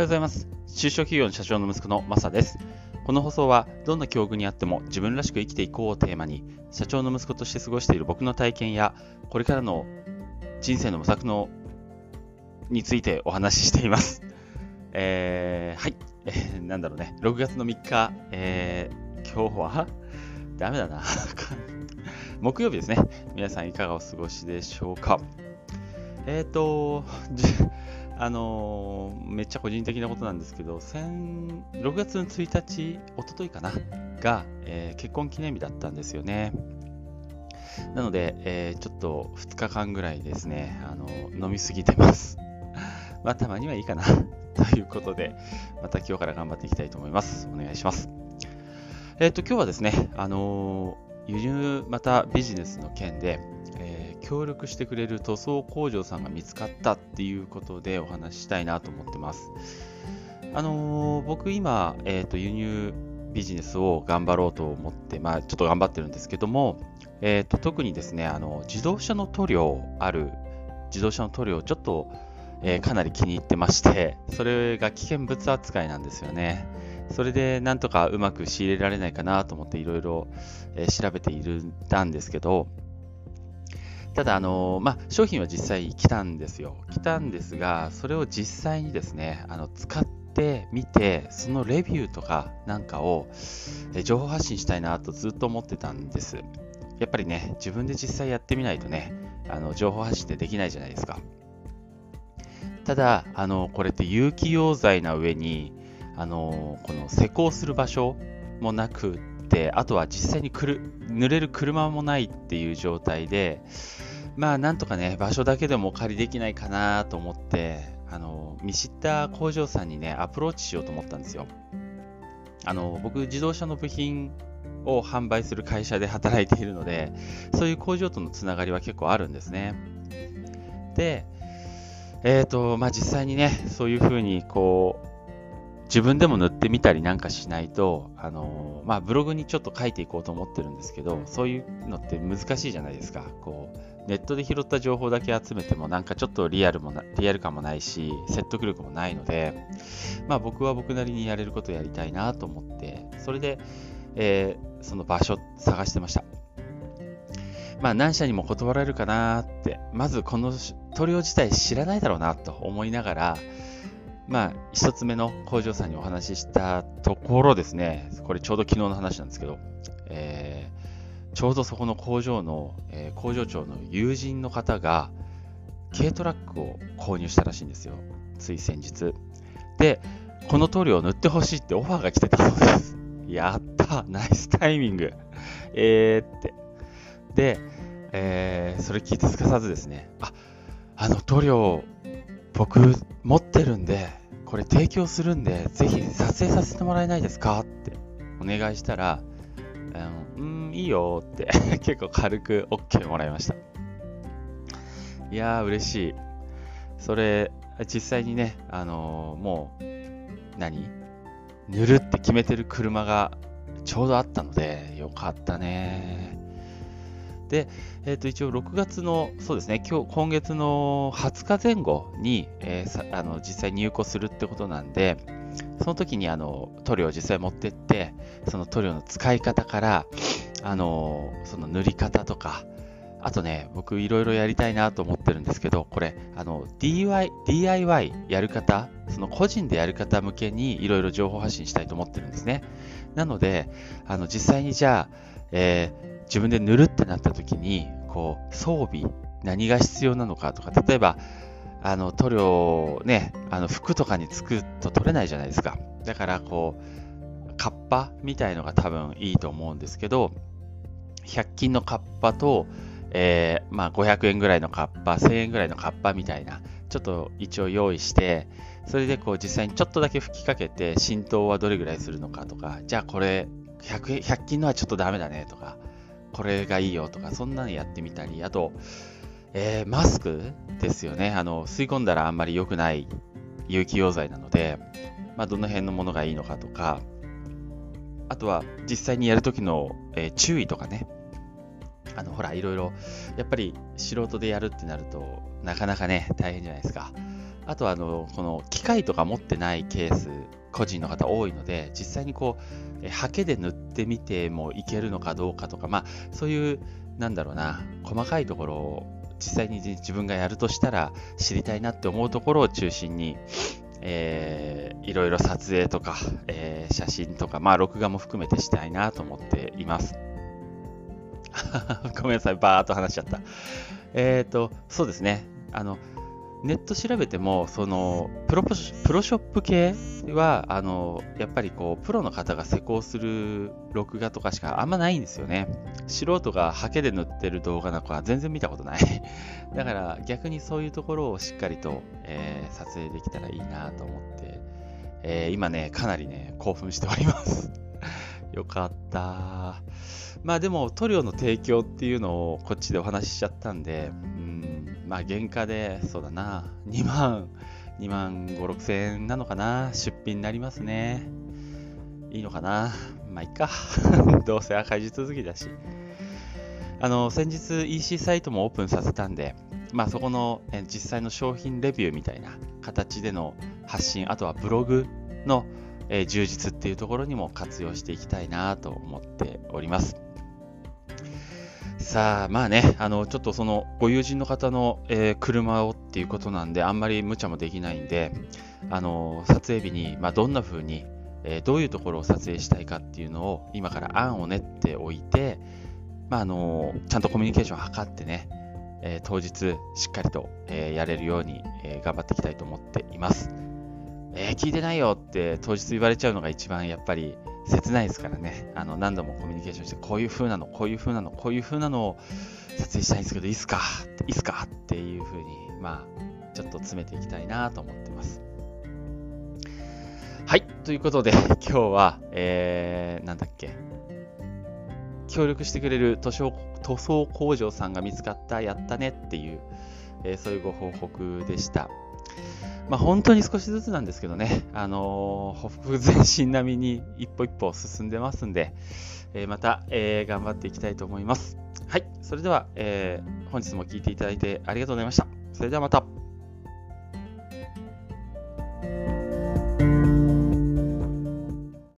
ようございます。中小企業の社長の息子のマサです。この放送は、どんな境遇にあっても自分らしく生きていこうをテーマに、社長の息子として過ごしている僕の体験や、これからの人生の模索のについてお話ししています。えー、はい、えー、なんだろうね、6月の3日、えー、今日はダメだな。木曜日ですね。皆さんいかがお過ごしでしょうか。えっ、ー、と、あのー、めっちゃ個人的なことなんですけど、6月の1日、おとといかな、が、えー、結婚記念日だったんですよね。なので、えー、ちょっと2日間ぐらいですね、あの飲みすぎてます。まあ、たまにはいいかな。ということで、また今日から頑張っていきたいと思います。お願いします。えっ、と、今日はですね、あの輸入またビジネスの件で、えー、協力してくれる塗装工場さんが見つかったっていうことでお話ししたいなと思ってます。あのー、僕今、えーと、輸入ビジネスを頑張ろうと思って、まあ、ちょっと頑張ってるんですけども、えーと、特にですねあの自動車の塗料ある自動車の塗料ちょっと、えー、かなり気に入ってましてそれが危険物扱いなんですよね。それでなんとかうまく仕入れられないかなと思っていろいろ調べているんですけど、ただ、あのまあ、商品は実際来たんですよ。来たんですが、それを実際にですね、あの使ってみて、そのレビューとかなんかを情報発信したいなとずっと思ってたんです。やっぱりね、自分で実際やってみないとね、あの情報発信ってできないじゃないですか。ただ、あのこれって有機溶剤な上に、あのこの施工する場所もなくってあとは実際にくる濡れる車もないっていう状態でまあなんとかね場所だけでもお借りできないかなと思ってあの見知った工場さんにねアプローチしようと思ったんですよ。あの僕自動車の部品を販売する会社で働いているのでそういう工場とのつながりは結構あるんですね。でえっ、ー、とまあ実際にねそういうふうにこう自分でも塗ってみたりなんかしないと、あの、まあ、ブログにちょっと書いていこうと思ってるんですけど、そういうのって難しいじゃないですか。こう、ネットで拾った情報だけ集めてもなんかちょっとリアルもな、リアル感もないし、説得力もないので、まあ僕は僕なりにやれることやりたいなと思って、それで、えー、その場所探してました。まあ何社にも断られるかなって、まずこの塗料自体知らないだろうなと思いながら、まあ、一つ目の工場さんにお話ししたところですね、これちょうど昨日の話なんですけど、えー、ちょうどそこの工場の、えー、工場長の友人の方が、軽トラックを購入したらしいんですよ。つい先日。で、この塗料を塗ってほしいってオファーが来てたそうです。やったナイスタイミングえーって。で、えー、それ聞いてすかさずですね、あ、あの塗料、僕持ってるんで、これ提供するんで、ぜひ撮影させてもらえないですか？ってお願いしたら、うん、いいよって 結構軽く OK もらいました。いやー、嬉しい。それ、実際にね、あのー、もう、何？塗るって決めてる車がちょうどあったので、よかったね。で、えー、と一応6月の、そうですね、今日今月の20日前後に、えー、あの実際入庫するってことなんで、その時にあの塗料を実際持ってって、その塗料の使い方から、あのその塗り方とか、あとね、僕いろいろやりたいなと思ってるんですけど、これ、あの DIY, DIY やる方、その個人でやる方向けにいろいろ情報発信したいと思ってるんですね。なので、あの実際にじゃあ、えー自分で塗るってなった時に、こう、装備、何が必要なのかとか、例えば、あの、塗料ね、あの、服とかにつくと取れないじゃないですか。だから、こう、カッパみたいのが多分いいと思うんですけど、100均のカッパと、えー、まあ、500円ぐらいのカッパ、1000円ぐらいのカッパみたいな、ちょっと一応用意して、それでこう実際にちょっとだけ吹きかけて浸透はどれぐらいするのかとか、じゃあこれ 100, 100均のはちょっとダメだねとか、これがいいよとか、そんなのやってみたり、あと、えー、マスクですよね。あの、吸い込んだらあんまり良くない有機溶剤なので、まあ、どの辺のものがいいのかとか、あとは実際にやるときの、えー、注意とかね。あの、ほら、いろいろ、やっぱり素人でやるってなると、なかなかね、大変じゃないですか。あとはあの、この機械とか持ってないケース、個人の方多いので、実際にこう、ハケで塗ってみてもいけるのかどうかとか、まあ、そういう、なんだろうな、細かいところを実際に自分がやるとしたら知りたいなって思うところを中心に、えー、いろいろ撮影とか、えー、写真とか、まあ、録画も含めてしたいなと思っています。ごめんなさい、バーっと話しちゃった。えっ、ー、と、そうですね。あの、ネット調べても、そのプロ、プロショップ系は、あの、やっぱりこう、プロの方が施工する録画とかしかあんまないんですよね。素人がハケで塗ってる動画なんかは全然見たことない。だから逆にそういうところをしっかりと、えー、撮影できたらいいなと思って、えー、今ね、かなりね、興奮しております。よかった。まあでも塗料の提供っていうのをこっちでお話ししちゃったんで、まあ原価で、そうだな、2万、2万5、6千円なのかな、出品になりますね。いいのかな、まあいいか。どうせ赤字続きだし。あの、先日 EC サイトもオープンさせたんで、まあそこの実際の商品レビューみたいな形での発信、あとはブログの充実っていうところにも活用していきたいなと思っております。さあ、まあね、あの、ちょっとその、ご友人の方の、えー、車をっていうことなんで、あんまり無茶もできないんで、あの、撮影日に、まあ、どんな風に、えー、どういうところを撮影したいかっていうのを、今から案を練っておいて、まあ、あの、ちゃんとコミュニケーションを図ってね、えー、当日、しっかりと、えやれるように、え頑張っていきたいと思っています。え聞いてないよって当日言われちゃうのが一番やっぱり切ないですからね。あの、何度もコミュニケーションして、こういう風なの、こういう風なの、こういう風なのを撮影したいんですけど、いいっすかいいっすかっていう風に、まあ、ちょっと詰めていきたいなと思ってます。はい。ということで、今日は、えー、なんだっけ。協力してくれる塗装塗装工場さんが見つかった、やったねっていう、えー、そういうご報告でした。まあ、本当に少しずつなんですけどね、あのー、ほふ前進並みに一歩一歩進んでますんで、えー、また、えー、頑張っていきたいと思います。はい、それでは、えー、本日も聴いていただいてありがとうございました。それではまた。